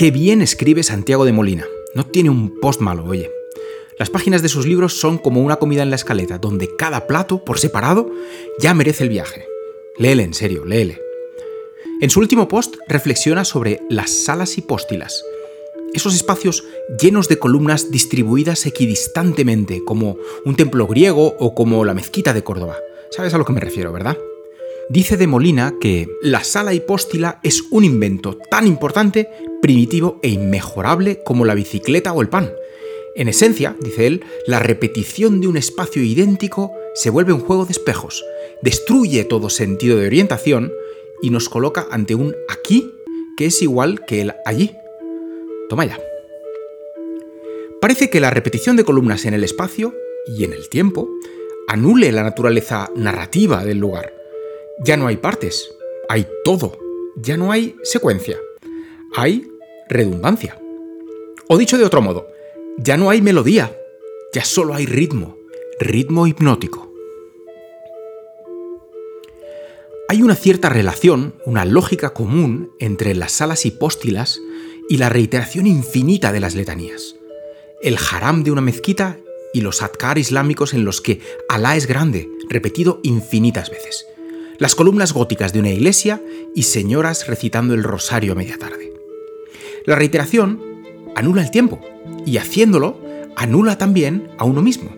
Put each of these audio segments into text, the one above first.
Qué bien escribe Santiago de Molina. No tiene un post malo, oye. Las páginas de sus libros son como una comida en la escaleta, donde cada plato, por separado, ya merece el viaje. Léele, en serio, léele. En su último post reflexiona sobre las salas hipóstilas, esos espacios llenos de columnas distribuidas equidistantemente, como un templo griego o como la mezquita de Córdoba. ¿Sabes a lo que me refiero, verdad? Dice de Molina que la sala hipóstila es un invento tan importante, primitivo e inmejorable como la bicicleta o el pan. En esencia, dice él, la repetición de un espacio idéntico se vuelve un juego de espejos, destruye todo sentido de orientación y nos coloca ante un aquí que es igual que el allí. Toma ya. Parece que la repetición de columnas en el espacio y en el tiempo anule la naturaleza narrativa del lugar ya no hay partes, hay todo, ya no hay secuencia, hay redundancia. O dicho de otro modo, ya no hay melodía, ya solo hay ritmo, ritmo hipnótico. Hay una cierta relación, una lógica común entre las salas hipóstilas y la reiteración infinita de las letanías. El haram de una mezquita y los adkar islámicos en los que Alá es grande, repetido infinitas veces las columnas góticas de una iglesia y señoras recitando el rosario a media tarde. La reiteración anula el tiempo y haciéndolo anula también a uno mismo.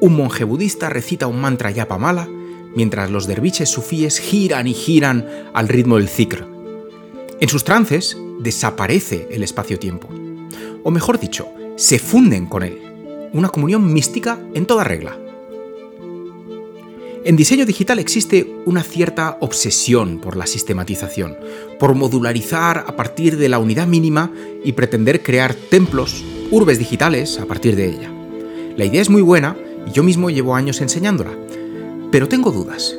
Un monje budista recita un mantra yapa mala mientras los derviches sufíes giran y giran al ritmo del zikr. En sus trances desaparece el espacio-tiempo. O mejor dicho, se funden con él. Una comunión mística en toda regla. En diseño digital existe una cierta obsesión por la sistematización, por modularizar a partir de la unidad mínima y pretender crear templos, urbes digitales a partir de ella. La idea es muy buena y yo mismo llevo años enseñándola, pero tengo dudas.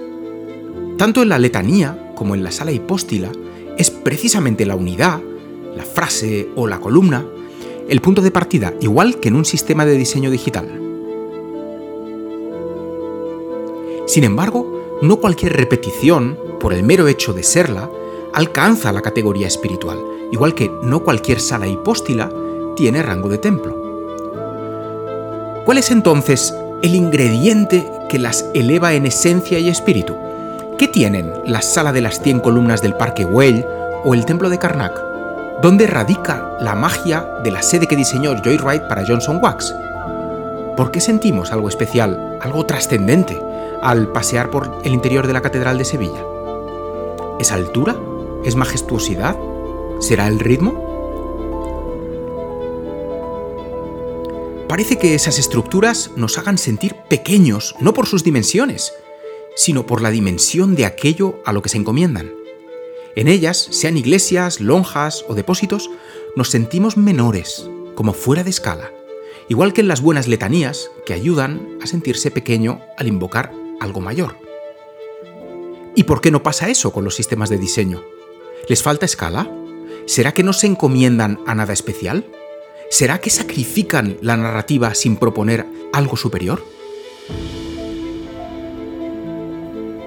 Tanto en la letanía como en la sala hipóstila es precisamente la unidad, la frase o la columna, el punto de partida, igual que en un sistema de diseño digital. Sin embargo, no cualquier repetición, por el mero hecho de serla, alcanza la categoría espiritual, igual que no cualquier sala hipóstila tiene rango de templo. ¿Cuál es entonces el ingrediente que las eleva en esencia y espíritu? ¿Qué tienen la sala de las 100 columnas del Parque Güell o el templo de Karnak? ¿Dónde radica la magia de la sede que diseñó Wright para Johnson Wax? ¿Por qué sentimos algo especial, algo trascendente, al pasear por el interior de la Catedral de Sevilla? ¿Es altura? ¿Es majestuosidad? ¿Será el ritmo? Parece que esas estructuras nos hagan sentir pequeños, no por sus dimensiones, sino por la dimensión de aquello a lo que se encomiendan. En ellas, sean iglesias, lonjas o depósitos, nos sentimos menores, como fuera de escala, igual que en las buenas letanías que ayudan a sentirse pequeño al invocar algo mayor. ¿Y por qué no pasa eso con los sistemas de diseño? ¿Les falta escala? ¿Será que no se encomiendan a nada especial? ¿Será que sacrifican la narrativa sin proponer algo superior?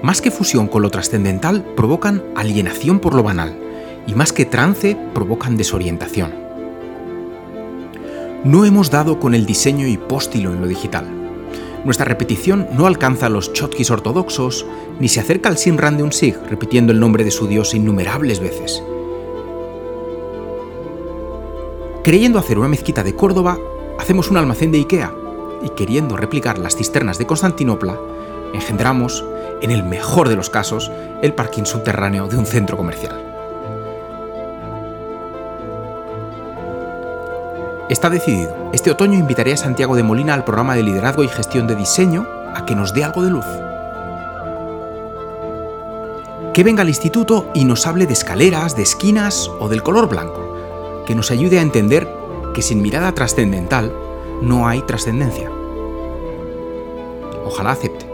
Más que fusión con lo trascendental, provocan alienación por lo banal, y más que trance, provocan desorientación. No hemos dado con el diseño hipóstilo en lo digital nuestra repetición no alcanza a los chotkis ortodoxos, ni se acerca al Sinran de un Sig, repitiendo el nombre de su dios innumerables veces. Creyendo hacer una mezquita de Córdoba, hacemos un almacén de Ikea, y queriendo replicar las cisternas de Constantinopla, engendramos, en el mejor de los casos, el parking subterráneo de un centro comercial. Está decidido. Este otoño invitaré a Santiago de Molina al programa de liderazgo y gestión de diseño a que nos dé algo de luz. Que venga al instituto y nos hable de escaleras, de esquinas o del color blanco. Que nos ayude a entender que sin mirada trascendental no hay trascendencia. Ojalá acepte.